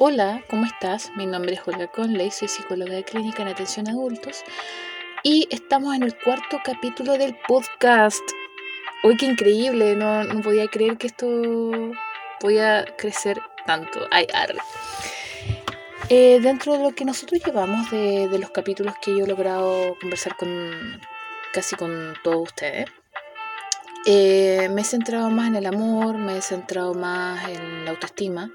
Hola, ¿cómo estás? Mi nombre es Olga Conley, soy psicóloga de clínica en atención a adultos y estamos en el cuarto capítulo del podcast. Uy, qué increíble, no, no podía creer que esto podía crecer tanto. Ay, arre. Eh, dentro de lo que nosotros llevamos de, de los capítulos que yo he logrado conversar con casi con todos ustedes, eh, me he centrado más en el amor, me he centrado más en la autoestima,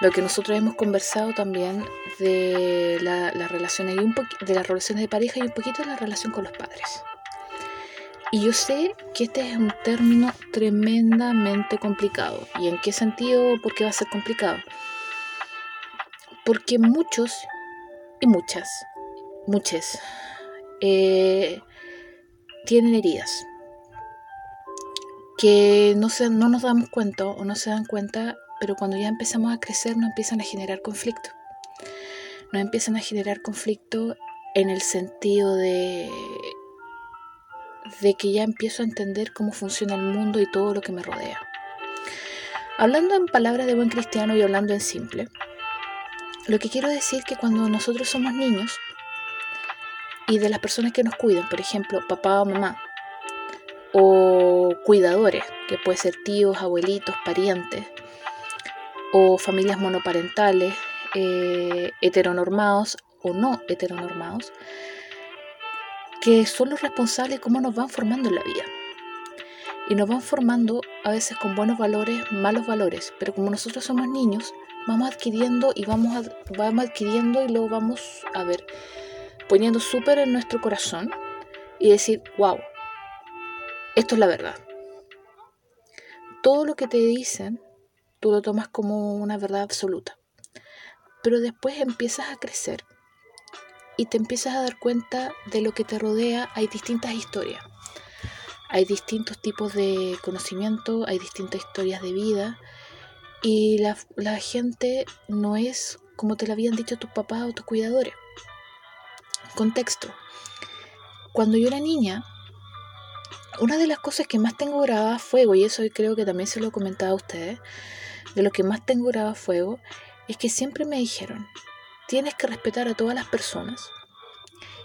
lo que nosotros hemos conversado también de las relaciones de las relaciones de pareja y un poquito de la relación con los padres. Y yo sé que este es un término tremendamente complicado. ¿Y en qué sentido? ¿Por qué va a ser complicado? Porque muchos y muchas, muchas, eh, tienen heridas que no, se, no nos damos cuenta o no se dan cuenta, pero cuando ya empezamos a crecer nos empiezan a generar conflicto. Nos empiezan a generar conflicto en el sentido de, de que ya empiezo a entender cómo funciona el mundo y todo lo que me rodea. Hablando en palabras de buen cristiano y hablando en simple, lo que quiero decir es que cuando nosotros somos niños y de las personas que nos cuidan, por ejemplo, papá o mamá, o cuidadores, que puede ser tíos, abuelitos, parientes, o familias monoparentales, eh, heteronormados o no heteronormados, que son los responsables de cómo nos van formando en la vida. Y nos van formando a veces con buenos valores, malos valores, pero como nosotros somos niños, vamos adquiriendo y vamos, vamos adquiriendo y lo vamos a ver, poniendo súper en nuestro corazón y decir, wow, esto es la verdad. Todo lo que te dicen, tú lo tomas como una verdad absoluta. Pero después empiezas a crecer y te empiezas a dar cuenta de lo que te rodea. Hay distintas historias. Hay distintos tipos de conocimiento, hay distintas historias de vida. Y la, la gente no es como te lo habían dicho tus papás o tus cuidadores. Contexto. Cuando yo era niña, una de las cosas que más tengo grabada a fuego, y eso creo que también se lo he comentado a ustedes, de lo que más tengo grabado a fuego, es que siempre me dijeron, tienes que respetar a todas las personas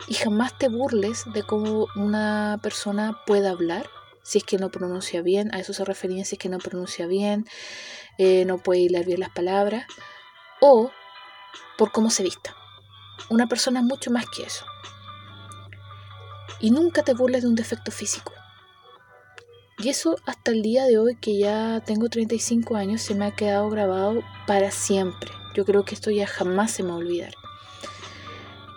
y jamás te burles de cómo una persona pueda hablar, si es que no pronuncia bien, a eso se refería si es que no pronuncia bien, eh, no puede hilar bien las palabras, o por cómo se vista. Una persona mucho más que eso. Y nunca te burles de un defecto físico. Y eso hasta el día de hoy, que ya tengo 35 años, se me ha quedado grabado para siempre. Yo creo que esto ya jamás se me va a olvidar.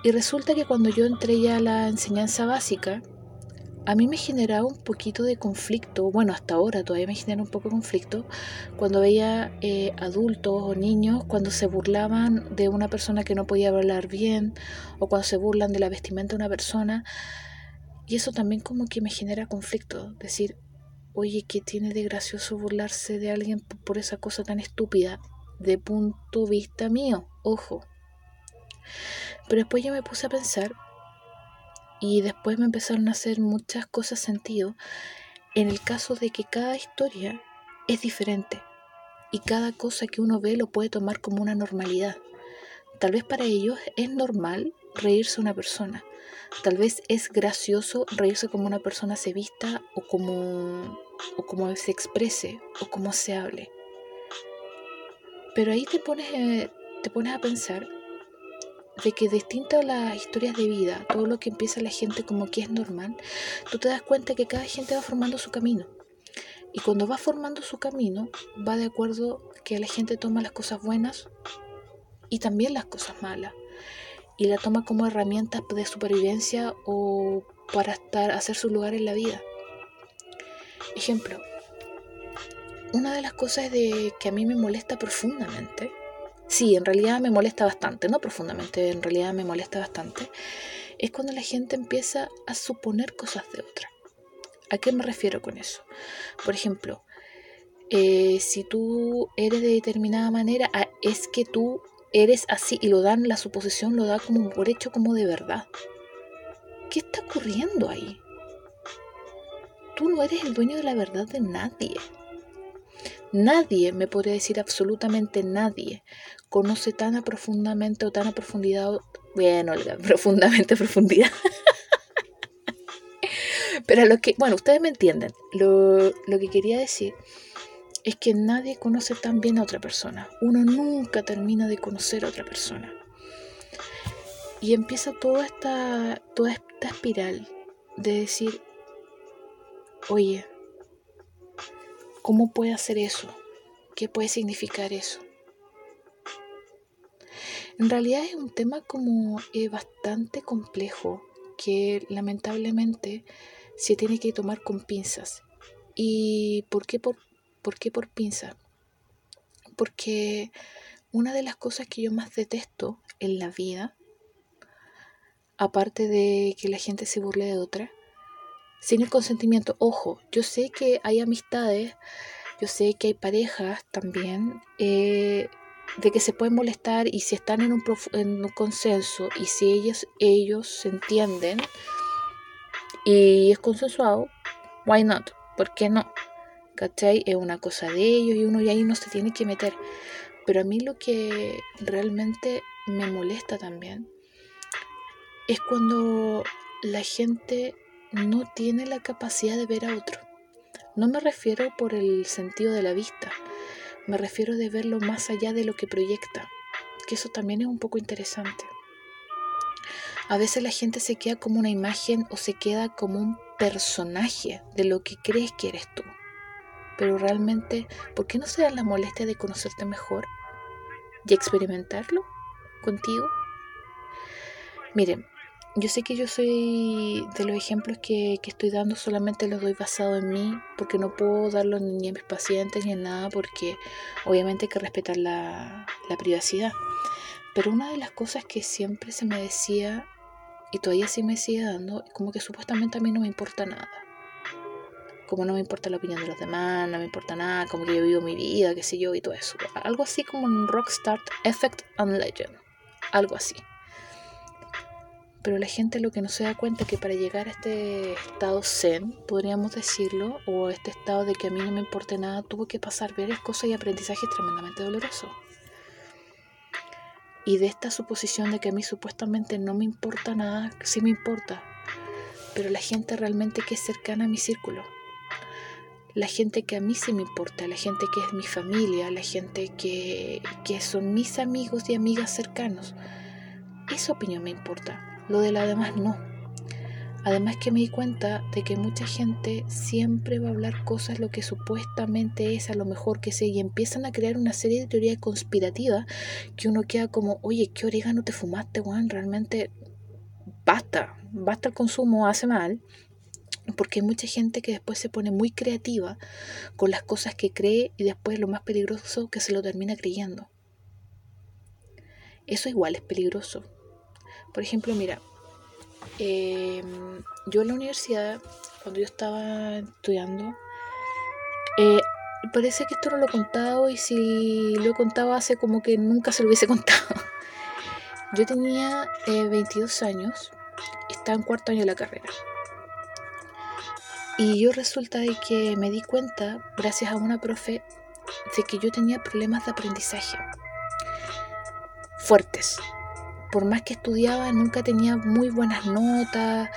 Y resulta que cuando yo entré ya a la enseñanza básica, a mí me generaba un poquito de conflicto, bueno, hasta ahora todavía me genera un poco de conflicto, cuando veía eh, adultos o niños cuando se burlaban de una persona que no podía hablar bien o cuando se burlan de la vestimenta de una persona. Y eso también como que me genera conflicto, decir, Oye, ¿qué tiene de gracioso burlarse de alguien por esa cosa tan estúpida? De punto de vista mío, ojo. Pero después yo me puse a pensar y después me empezaron a hacer muchas cosas sentido en el caso de que cada historia es diferente y cada cosa que uno ve lo puede tomar como una normalidad. Tal vez para ellos es normal reírse una persona. Tal vez es gracioso reírse como una persona se vista o como o cómo se exprese o cómo se hable. Pero ahí te pones, eh, te pones a pensar de que distinto a las historias de vida, todo lo que empieza la gente como que es normal, tú te das cuenta que cada gente va formando su camino. Y cuando va formando su camino, va de acuerdo que la gente toma las cosas buenas y también las cosas malas. Y la toma como herramientas de supervivencia o para estar, hacer su lugar en la vida. Ejemplo, una de las cosas de que a mí me molesta profundamente, sí, en realidad me molesta bastante, no profundamente, en realidad me molesta bastante, es cuando la gente empieza a suponer cosas de otra. ¿A qué me refiero con eso? Por ejemplo, eh, si tú eres de determinada manera, ah, es que tú eres así y lo dan, la suposición lo da como por hecho como de verdad. ¿Qué está ocurriendo ahí? Tú no eres el dueño de la verdad de nadie. Nadie, me podría decir absolutamente nadie, conoce tan profundamente o tan a profundidad, bueno, profundamente profundidad. Pero lo que, bueno, ustedes me entienden. Lo, lo que quería decir es que nadie conoce tan bien a otra persona. Uno nunca termina de conocer a otra persona. Y empieza toda esta, toda esta espiral de decir, oye, ¿cómo puede hacer eso? ¿Qué puede significar eso? En realidad es un tema como eh, bastante complejo que lamentablemente se tiene que tomar con pinzas. ¿Y por qué por, por, qué por pinzas? Porque una de las cosas que yo más detesto en la vida, aparte de que la gente se burle de otra, sin el consentimiento, ojo, yo sé que hay amistades, yo sé que hay parejas también, eh, de que se pueden molestar y si están en un, en un consenso y si ellos, ellos se entienden y es consensuado, why not? ¿Por qué no? ¿Cachai? Es una cosa de ellos y uno y ahí no se tiene que meter. Pero a mí lo que realmente me molesta también es cuando la gente no tiene la capacidad de ver a otro. No me refiero por el sentido de la vista, me refiero de verlo más allá de lo que proyecta, que eso también es un poco interesante. A veces la gente se queda como una imagen o se queda como un personaje de lo que crees que eres tú. Pero realmente, ¿por qué no se da la molestia de conocerte mejor y experimentarlo contigo? Miren, yo sé que yo soy de los ejemplos que, estoy dando, solamente los doy basado en mí, porque no puedo darlo ni a mis pacientes ni en nada, porque obviamente hay que respetar la, la privacidad. Pero una de las cosas que siempre se me decía, y todavía sí me sigue dando, como que supuestamente a mí no me importa nada. Como no me importa la opinión de los demás, no me importa nada, como que yo vivo mi vida, qué sé yo, y todo eso. Algo así como un Rockstar Effect on Legend. Algo así. Pero la gente lo que no se da cuenta es que para llegar a este estado zen, podríamos decirlo, o este estado de que a mí no me importe nada, tuvo que pasar varias cosas y aprendizajes tremendamente dolorosos. Y de esta suposición de que a mí supuestamente no me importa nada, sí me importa. Pero la gente realmente que es cercana a mi círculo. La gente que a mí sí me importa, la gente que es mi familia, la gente que, que son mis amigos y amigas cercanos. Esa opinión me importa lo de la demás no. Además que me di cuenta de que mucha gente siempre va a hablar cosas lo que supuestamente es a lo mejor que sé y empiezan a crear una serie de teorías conspirativas que uno queda como, oye, ¿qué orégano te fumaste, Juan? Realmente basta, basta el consumo, hace mal. Porque hay mucha gente que después se pone muy creativa con las cosas que cree y después lo más peligroso que se lo termina creyendo. Eso igual es peligroso por ejemplo, mira, em, yo en la universidad, cuando yo estaba estudiando, eh, parece que esto no lo he contado y si lo he contado hace como que nunca se lo hubiese contado. Yo tenía 22 eh, años, estaba en cuarto año de la carrera. Y yo resulta de que me di cuenta, gracias a una profe, de que yo tenía problemas de aprendizaje fuertes por más que estudiaba, nunca tenía muy buenas notas.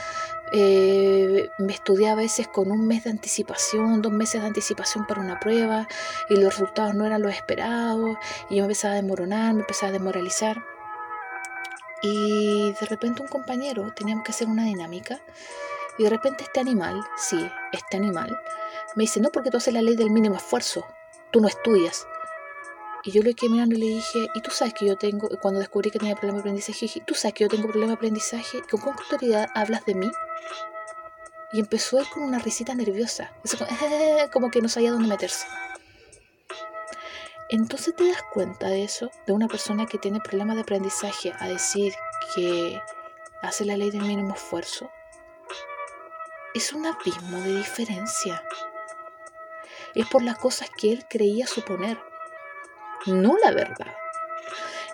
Eh, me estudiaba a veces con un mes de anticipación, dos meses de anticipación para una prueba y los resultados no eran los esperados y yo me empezaba a desmoronar, me empezaba a desmoralizar. Y de repente un compañero, teníamos que hacer una dinámica y de repente este animal, sí, este animal, me dice, no porque tú haces la ley del mínimo esfuerzo, tú no estudias. Y yo le quedé mirando y le dije, ¿y tú sabes que yo tengo, cuando descubrí que tenía problema de aprendizaje, dije, ¿tú sabes que yo tengo problema de aprendizaje? ¿Con qué autoridad hablas de mí? Y empezó él con una risita nerviosa, como que no sabía dónde meterse. Entonces te das cuenta de eso, de una persona que tiene problemas de aprendizaje, a decir que hace la ley del mínimo esfuerzo. Es un abismo de diferencia. Es por las cosas que él creía suponer no la verdad.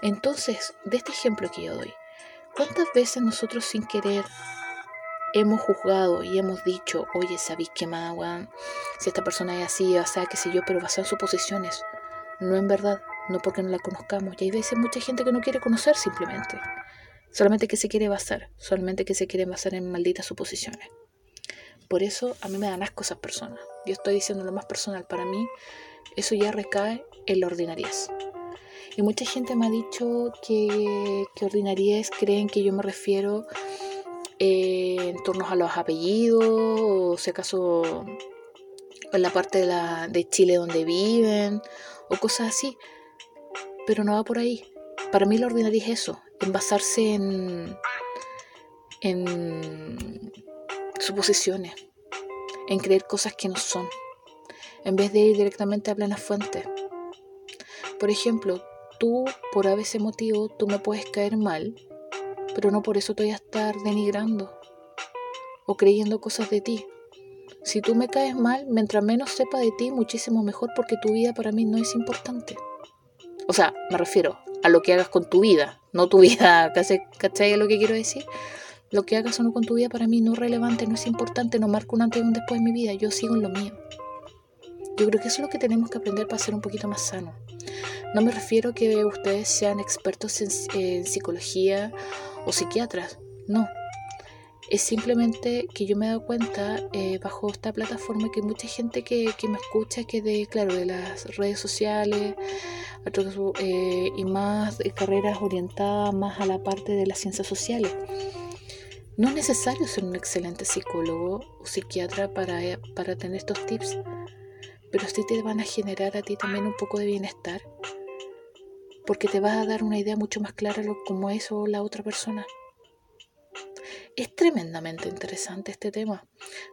Entonces, de este ejemplo que yo doy, ¿cuántas veces nosotros sin querer hemos juzgado y hemos dicho, oye, ¿sabéis qué más? Si esta persona es así, o sea, qué sé yo, pero basado en suposiciones, no en verdad, no porque no la conozcamos. Y hay veces mucha gente que no quiere conocer simplemente, solamente que se quiere basar, solamente que se quiere basar en malditas suposiciones. Por eso a mí me dan asco esas personas. Yo estoy diciendo lo más personal, para mí eso ya recae en la ordinariez. Y mucha gente me ha dicho que, que ordinariez creen que yo me refiero eh, en torno a los apellidos, o si acaso en la parte de, Chile donde viven, o cosas así. Pero no va por ahí. Para mí la ordinaria es eso, en basarse en, en suposiciones, en creer cosas que no son, en vez de ir directamente a plena fuente. Por ejemplo, tú, por ese motivo, tú me puedes caer mal pero no por eso te voy a estar denigrando o creyendo cosas de ti. Si tú me caes mal, mientras menos sepa de ti, muchísimo mejor porque tu vida para mí no es importante. O sea, me refiero a lo que hagas con tu vida, no tu vida, ¿cachai lo que quiero decir? Lo que hagas o no con tu vida para mí no es relevante, no es importante, no marca un antes y un después en mi vida, yo sigo en lo mío. Yo creo que eso es lo que tenemos que aprender para ser un poquito más sano. No me refiero a que ustedes sean expertos en, psicología o psiquiatras, no. Es simplemente que yo me he dado cuenta eh, bajo esta plataforma que hay mucha gente que, me escucha que de, claro, de las redes sociales eh, y más de carreras orientadas más a la parte de las ciencias sociales. No es necesario ser un excelente psicólogo o psiquiatra para, para tener estos tips pero sí te van a generar a ti también un poco de bienestar, porque te vas a dar una idea mucho más clara de cómo es o la otra persona. Es tremendamente interesante este tema,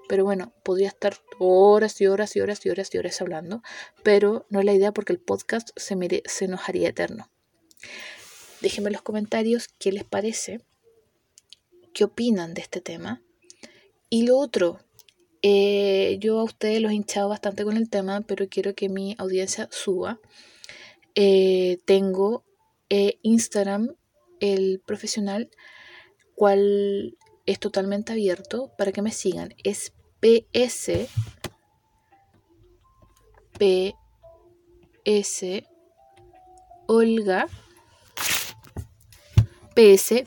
pero bueno, podría estar horas y horas y horas y horas y horas hablando, pero no es la idea porque el podcast se, se nos haría eterno. Déjenme en los comentarios qué les parece, qué opinan de este tema. Y lo otro, eh, yo a ustedes los he hinchado bastante con el tema, pero quiero que mi audiencia suba. Eh, tengo eh, Instagram, el profesional, cual es totalmente abierto para que me sigan. Es PS PS Olga PS.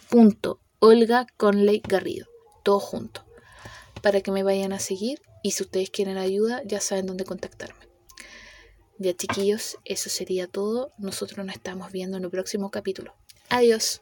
Olga Conley Garrido. Todo junto para que me vayan a seguir y si ustedes quieren ayuda ya saben dónde contactarme. Ya chiquillos, eso sería todo. Nosotros nos estamos viendo en el próximo capítulo. Adiós.